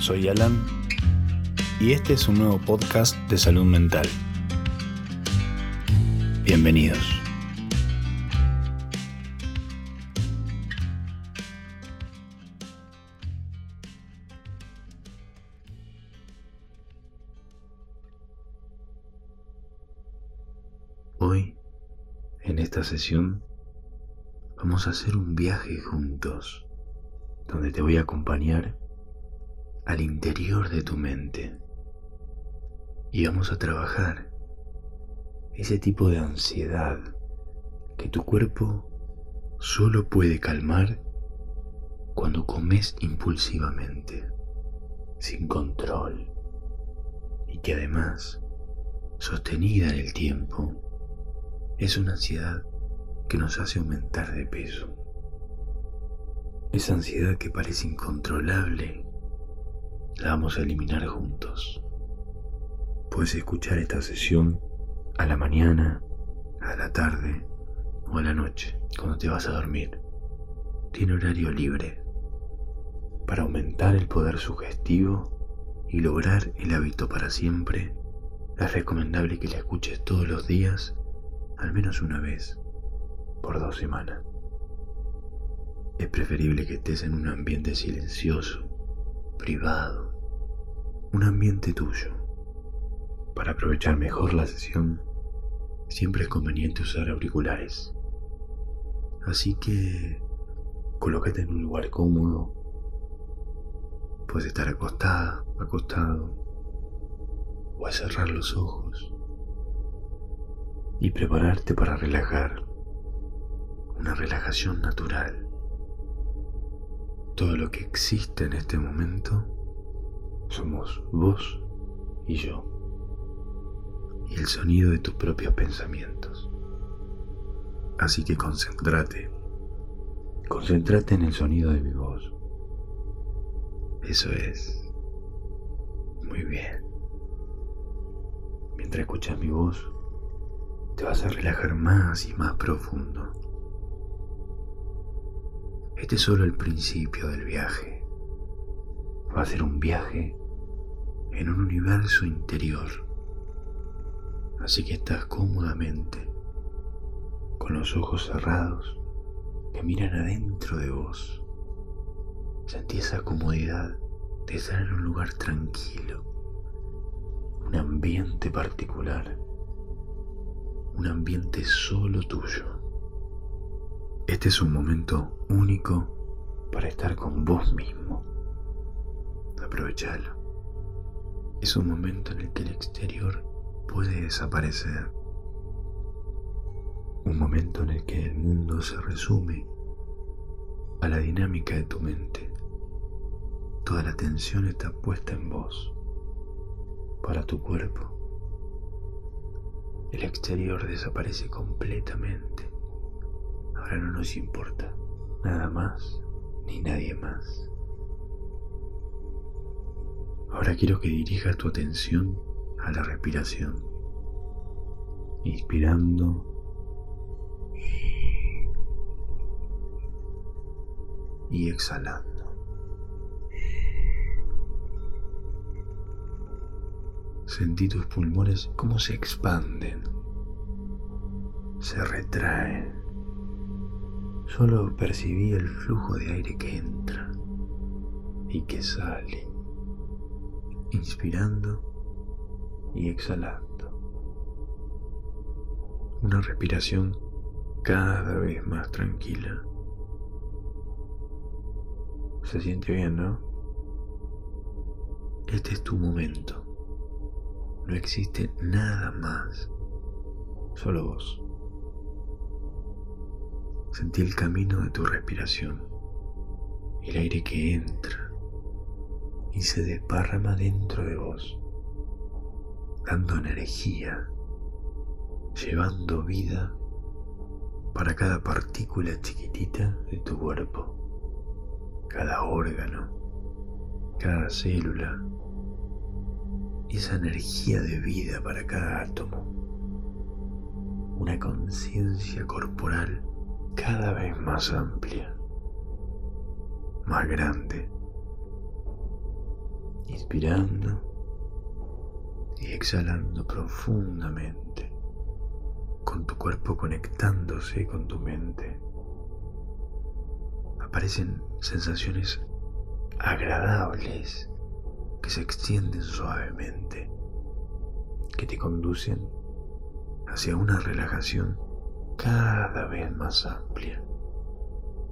soy Alan y este es un nuevo podcast de salud mental. Bienvenidos. Hoy, en esta sesión, vamos a hacer un viaje juntos, donde te voy a acompañar al interior de tu mente y vamos a trabajar ese tipo de ansiedad que tu cuerpo solo puede calmar cuando comes impulsivamente, sin control, y que además, sostenida en el tiempo, es una ansiedad que nos hace aumentar de peso. Esa ansiedad que parece incontrolable la vamos a eliminar juntos. Puedes escuchar esta sesión a la mañana, a la tarde o a la noche, cuando te vas a dormir. Tiene horario libre. Para aumentar el poder sugestivo y lograr el hábito para siempre, es recomendable que la escuches todos los días, al menos una vez, por dos semanas. Es preferible que estés en un ambiente silencioso, privado, un ambiente tuyo. Para aprovechar mejor la sesión, siempre es conveniente usar auriculares. Así que colócate en un lugar cómodo. Puedes estar acostada, acostado, o a cerrar los ojos y prepararte para relajar. Una relajación natural. Todo lo que existe en este momento somos vos y yo. Y el sonido de tus propios pensamientos. Así que concéntrate. Concéntrate en el sonido de mi voz. Eso es. Muy bien. Mientras escuchas mi voz, te vas a relajar más y más profundo. Este es solo el principio del viaje. Va a ser un viaje en un universo interior. Así que estás cómodamente, con los ojos cerrados, que miran adentro de vos. Sentí esa comodidad de estar en un lugar tranquilo, un ambiente particular, un ambiente solo tuyo. Este es un momento único para estar con vos mismo. Aprovechalo es un momento en el que el exterior puede desaparecer. Un momento en el que el mundo se resume a la dinámica de tu mente. Toda la atención está puesta en vos, para tu cuerpo. El exterior desaparece completamente. Ahora no nos importa nada más ni nadie más. Ahora quiero que dirijas tu atención a la respiración. Inspirando. Y exhalando. Sentí tus pulmones cómo se expanden, se retraen. Solo percibí el flujo de aire que entra y que sale inspirando y exhalando. Una respiración cada vez más tranquila. Se siente bien, ¿no? Este es tu momento. No existe nada más. Solo vos. Sentí el camino de tu respiración. El aire que entra y se desparrama dentro de vos, dando energía, llevando vida para cada partícula chiquitita de tu cuerpo, cada órgano, cada célula, esa energía de vida para cada átomo, una conciencia corporal cada vez más amplia, más grande inspirando y exhalando profundamente, con tu cuerpo conectándose con tu mente. Aparecen sensaciones agradables que se extienden suavemente, que te conducen hacia una relajación cada vez más amplia,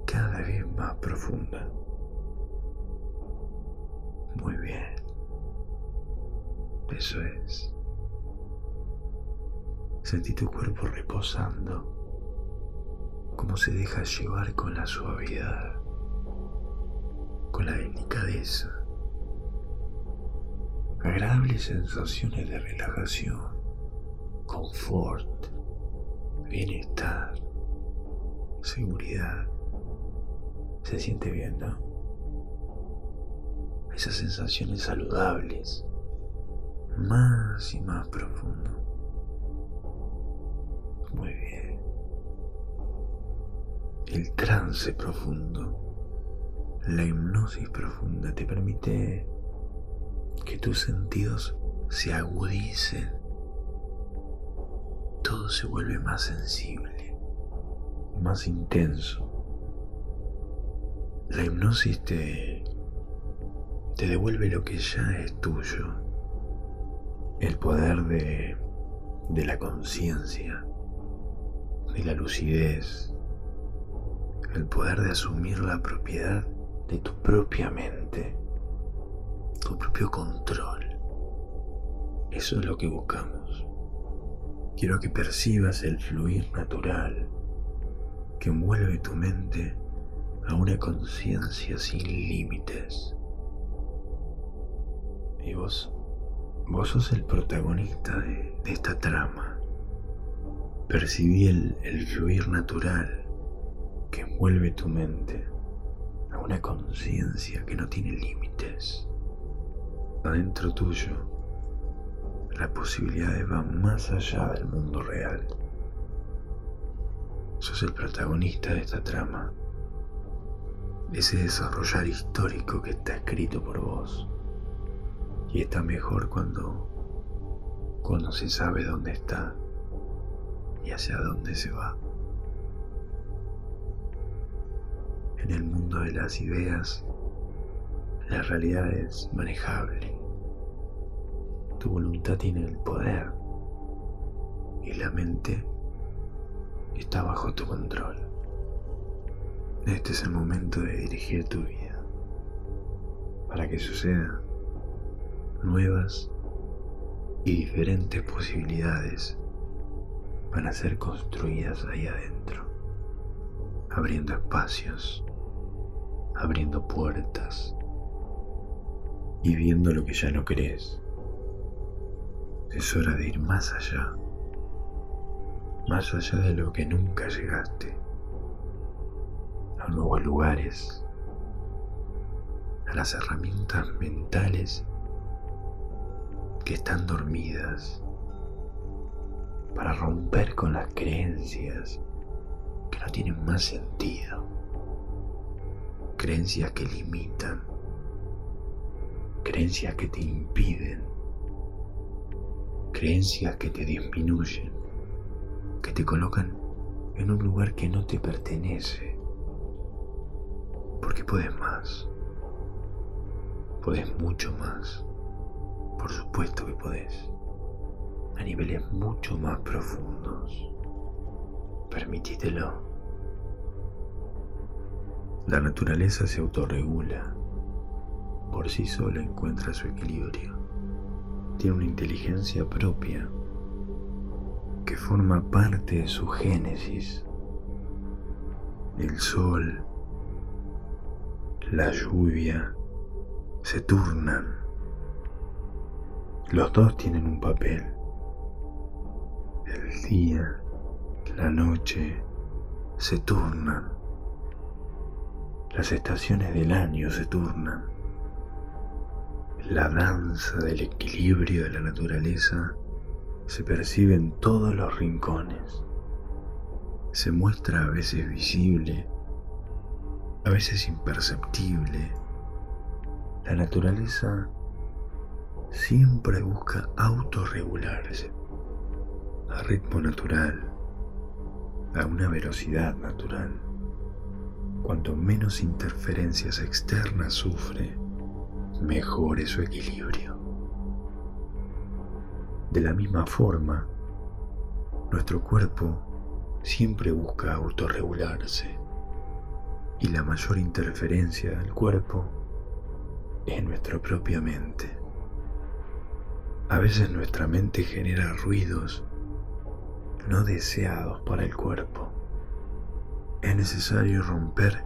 cada vez más profunda. Muy bien. Eso es. Sentí tu cuerpo reposando, como se deja llevar con la suavidad, con la delicadeza. Agradables sensaciones de relajación, confort, bienestar, seguridad. Se siente bien, ¿no? Esas sensaciones saludables más y más profundo. Muy bien. El trance profundo, la hipnosis profunda te permite que tus sentidos se agudicen. Todo se vuelve más sensible, más intenso. La hipnosis te, te devuelve lo que ya es tuyo el poder de, la conciencia, de la lucidez, el poder de asumir la propiedad de tu propia mente, tu propio control. Eso es lo que buscamos. Quiero que percibas el fluir natural que envuelve tu mente a una conciencia sin límites. Vos Vos sos el protagonista de, esta trama. Percibí el, el fluir natural que envuelve tu mente a una conciencia que no tiene límites. Adentro tuyo, las posibilidades van más allá del mundo real. Sos el protagonista de esta trama, ese desarrollar histórico que está escrito por vos y está mejor cuando cuando se sabe dónde está y hacia dónde se va. En el mundo de las ideas, la realidad es manejable. Tu voluntad tiene el poder y la mente está bajo tu control. Este es el momento de dirigir tu vida. Para que suceda, nuevas y diferentes posibilidades van a ser construidas ahí adentro, abriendo espacios, abriendo puertas y viendo lo que ya no crees. Es hora de ir más allá, más allá de lo que nunca llegaste, a nuevos lugares, a las herramientas mentales que están dormidas, para romper con las creencias que no tienen más sentido, creencias que limitan, creencias que te impiden, creencias que te disminuyen, que te colocan en un lugar que no te pertenece, porque puedes más, puedes mucho más. Por supuesto que podés. A niveles mucho más profundos. Permitítelo. La naturaleza se autorregula. Por sí sola encuentra su equilibrio. Tiene una inteligencia propia que forma parte de su génesis. El sol, la lluvia, se turnan los dos tienen un papel. El día, la noche, se turnan. Las estaciones del año se turnan. La danza del equilibrio de la naturaleza se percibe en todos los rincones. Se muestra a veces visible, a veces imperceptible. La naturaleza siempre busca autorregularse a ritmo natural, a una velocidad natural. Cuanto menos interferencias externas sufre, mejor es su equilibrio. De la misma forma, nuestro cuerpo siempre busca autorregularse y la mayor interferencia del cuerpo es nuestra propia mente. A veces nuestra mente genera ruidos no deseados para el cuerpo. Es necesario romper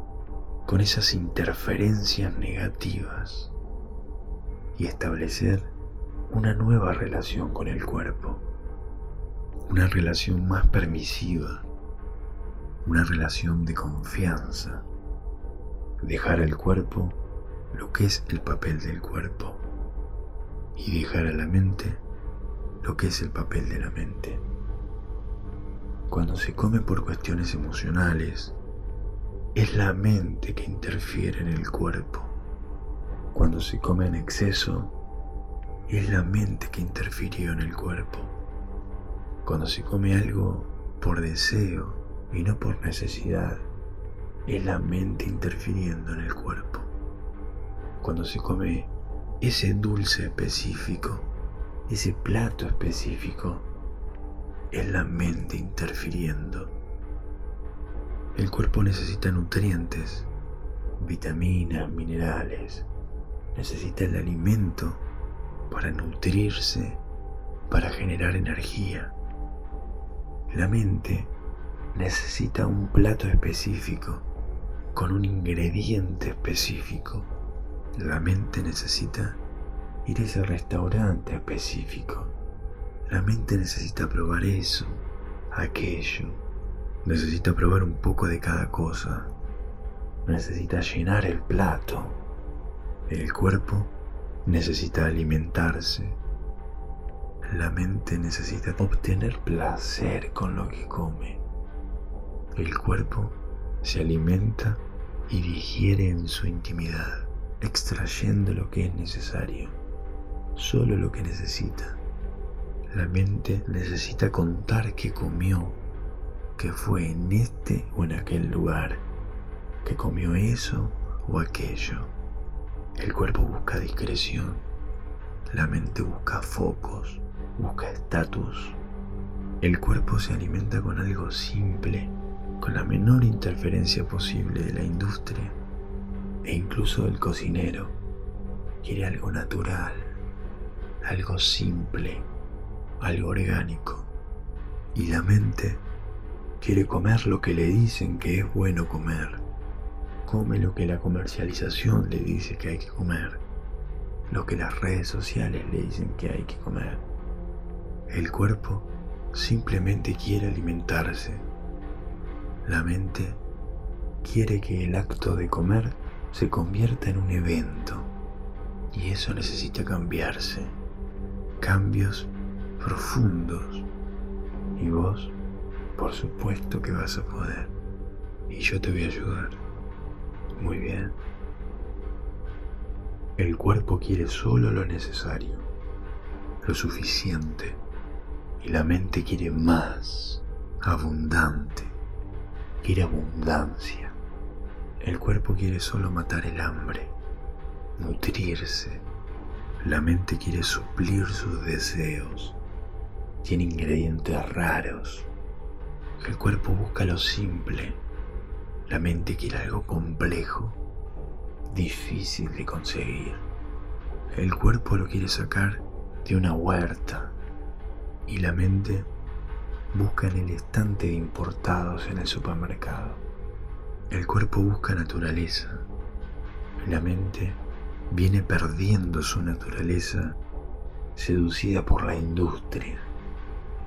con esas interferencias negativas y establecer una nueva relación con el cuerpo, una relación más permisiva, una relación de confianza, dejar al cuerpo lo que es el papel del cuerpo y dejar a la mente lo que es el papel de la mente. Cuando se come por cuestiones emocionales, es la mente que interfiere en el cuerpo. Cuando se come en exceso, es la mente que interfirió en el cuerpo. Cuando se come algo por deseo y no por necesidad, es la mente interfiriendo en el cuerpo. Cuando se come ese dulce específico, ese plato específico, es la mente interfiriendo. El cuerpo necesita nutrientes, vitaminas, minerales, necesita el alimento para nutrirse, para generar energía. La mente necesita un plato específico con un ingrediente específico. La mente necesita ir a ese restaurante específico. La mente necesita probar eso, aquello. Necesita probar un poco de cada cosa. Necesita llenar el plato. El cuerpo necesita alimentarse. La mente necesita obtener placer con lo que come. El cuerpo se alimenta y digiere en su intimidad, extrayendo lo que es necesario, solo lo que necesita. La mente necesita contar qué comió, que fue en este o en aquel lugar, que comió eso o aquello. El cuerpo busca discreción, la mente busca focos, busca estatus. El cuerpo se alimenta con algo simple, con la menor interferencia posible de la industria e incluso del cocinero. Quiere algo natural, algo simple, algo orgánico. Y la mente quiere comer lo que le dicen que es bueno comer. Come lo que la comercialización le dice que hay que comer, lo que las redes sociales le dicen que hay que comer. El cuerpo simplemente quiere alimentarse la mente quiere que el acto de comer se convierta en un evento y eso necesita cambiarse. Cambios profundos. Y vos, por supuesto que vas a poder. Y yo te voy a ayudar. Muy bien. El cuerpo quiere solo lo necesario, lo suficiente. Y la mente quiere más, abundante quiere abundancia. El cuerpo quiere solo matar el hambre, nutrirse. La mente quiere suplir sus deseos. Tiene ingredientes raros. El cuerpo busca lo simple. La mente quiere algo complejo, difícil de conseguir. El cuerpo lo quiere sacar de una huerta y la mente busca en el estante de importados en el supermercado. El cuerpo busca naturaleza. La mente viene perdiendo su naturaleza seducida por la industria,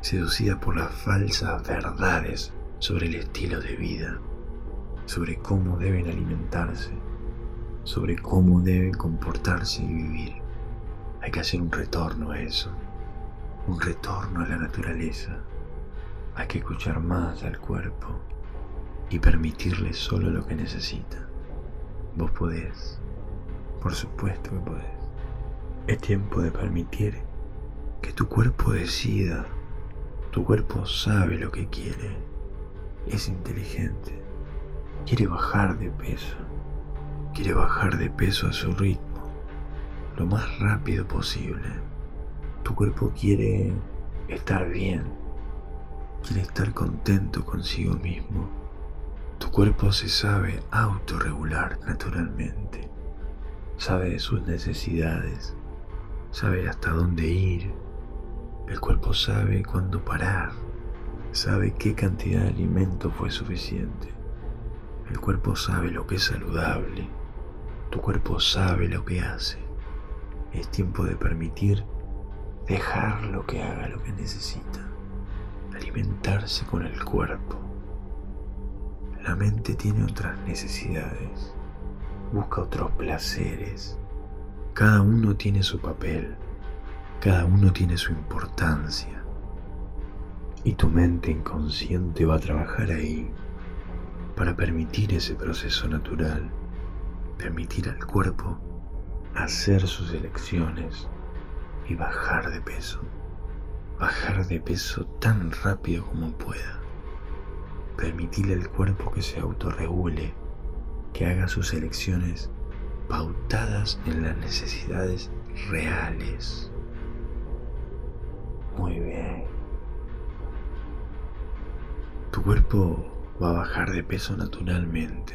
seducida por las falsas verdades sobre el estilo de vida, sobre cómo deben alimentarse, sobre cómo deben comportarse y vivir. Hay que hacer un retorno a eso, un retorno a la naturaleza. Hay que escuchar más al cuerpo y permitirle solo lo que necesita. Vos podés, por supuesto que podés. Es tiempo de permitir que tu cuerpo decida. Tu cuerpo sabe lo que quiere. Es inteligente. Quiere bajar de peso. Quiere bajar de peso a su ritmo. Lo más rápido posible. Tu cuerpo quiere estar bien. Quiere estar contento consigo mismo. Tu cuerpo se sabe autorregular naturalmente. Sabe de sus necesidades sabe hasta dónde ir, el cuerpo sabe cuándo parar, sabe qué cantidad de alimento fue suficiente, el cuerpo sabe lo que es saludable, tu cuerpo sabe lo que hace. Es tiempo de permitir dejarlo que haga lo que necesita, alimentarse con el cuerpo. La mente tiene otras necesidades, busca otros placeres, cada uno tiene su papel, cada uno tiene su importancia. Y tu mente inconsciente va a trabajar ahí para permitir ese proceso natural, permitir al cuerpo hacer sus elecciones y bajar de peso, bajar de peso tan rápido como pueda, permitirle al cuerpo que se autorregule, que haga sus elecciones pautadas en las necesidades reales. Muy bien. Tu cuerpo va a bajar de peso naturalmente.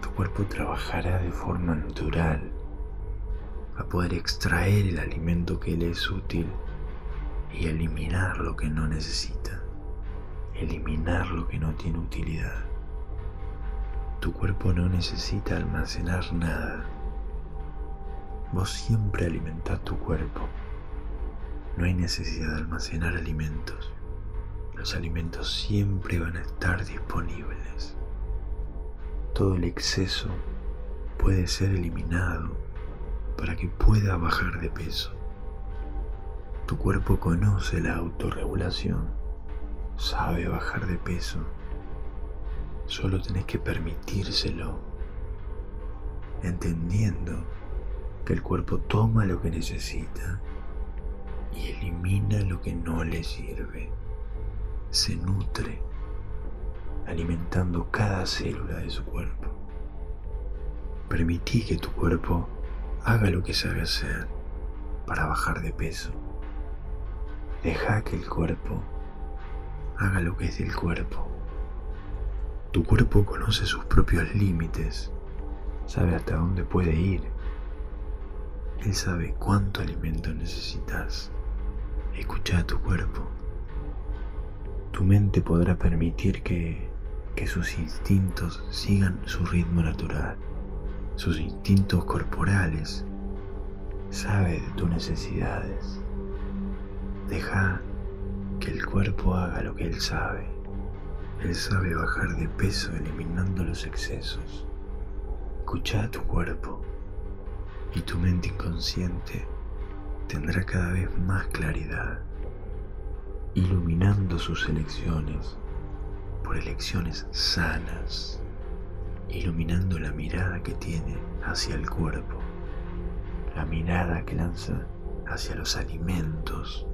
Tu cuerpo trabajará de forma natural a poder extraer el alimento que le es útil y eliminar lo que no necesita, eliminar lo que no tiene utilidad. Tu cuerpo no necesita almacenar nada. Vos siempre alimentás tu cuerpo. No hay necesidad de almacenar alimentos. Los alimentos siempre van a estar disponibles. Todo el exceso puede ser eliminado para que pueda bajar de peso. Tu cuerpo conoce la autorregulación, sabe bajar de peso Solo tenés que permitírselo, entendiendo que el cuerpo toma lo que necesita y elimina lo que no le sirve. Se nutre, alimentando cada célula de su cuerpo. Permití que tu cuerpo haga lo que sabe hacer para bajar de peso. Deja que el cuerpo haga lo que es del cuerpo tu cuerpo conoce sus propios límites, sabe hasta dónde puede ir. Él sabe cuánto alimento necesitas. Escucha a tu cuerpo. Tu mente podrá permitir que, que sus instintos sigan su ritmo natural, sus instintos corporales. Sabe de tus necesidades. Deja que el cuerpo haga lo que él sabe. Él sabe bajar de peso eliminando los excesos. Escucha a tu cuerpo y tu mente inconsciente tendrá cada vez más claridad, iluminando sus elecciones por elecciones sanas, iluminando la mirada que tiene hacia el cuerpo, la mirada que lanza hacia los alimentos.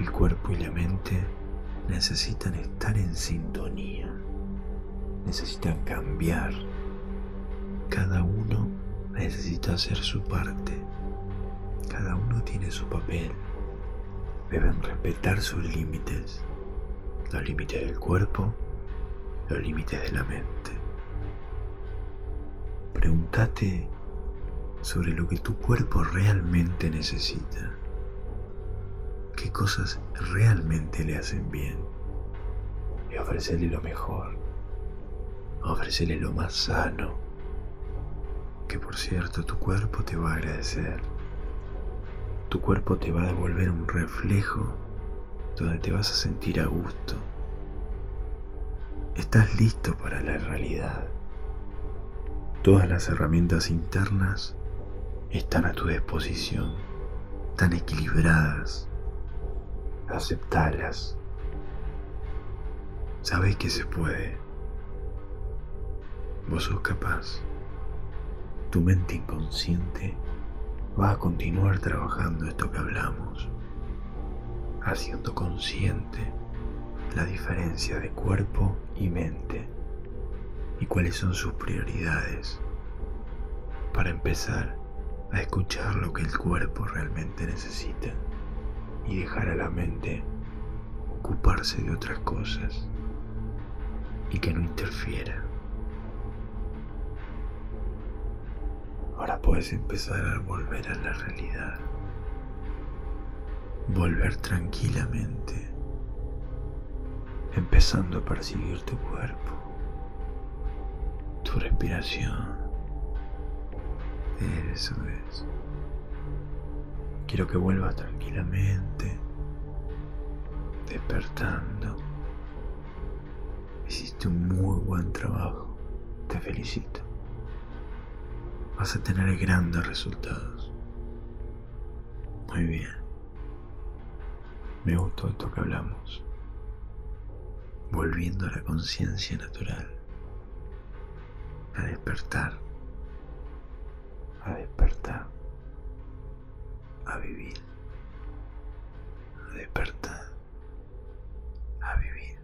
El cuerpo y la mente necesitan estar en sintonía, necesitan cambiar. Cada uno necesita hacer su parte, cada uno tiene su papel. Deben respetar sus límites, los límites del cuerpo, los límites de la mente. Pregúntate sobre lo que tu cuerpo realmente necesita qué cosas realmente le hacen bien y ofrecerle lo mejor, ofrecerle lo más sano, que por cierto tu cuerpo te va a agradecer, tu cuerpo te va a devolver un reflejo donde te vas a sentir a gusto. Estás listo para la realidad. Todas las herramientas internas están a tu disposición, tan equilibradas, aceptalas. Sabes que se puede. Vos sos capaz. Tu mente inconsciente va a continuar trabajando esto que hablamos, haciendo consciente la diferencia de cuerpo y mente y cuáles son sus prioridades para empezar a escuchar lo que el cuerpo realmente necesita y dejar a la mente ocuparse de otras cosas y que no interfiera. Ahora puedes empezar a volver a la realidad, volver tranquilamente, empezando a percibir tu cuerpo, tu respiración. Eso es. Quiero que vuelvas tranquilamente, despertando. Hiciste un muy buen trabajo. Te felicito. Vas a tener grandes resultados. Muy bien. Me gustó esto que hablamos. Volviendo a la conciencia natural. A despertar. A despertar a vivir, a despertar, a vivir.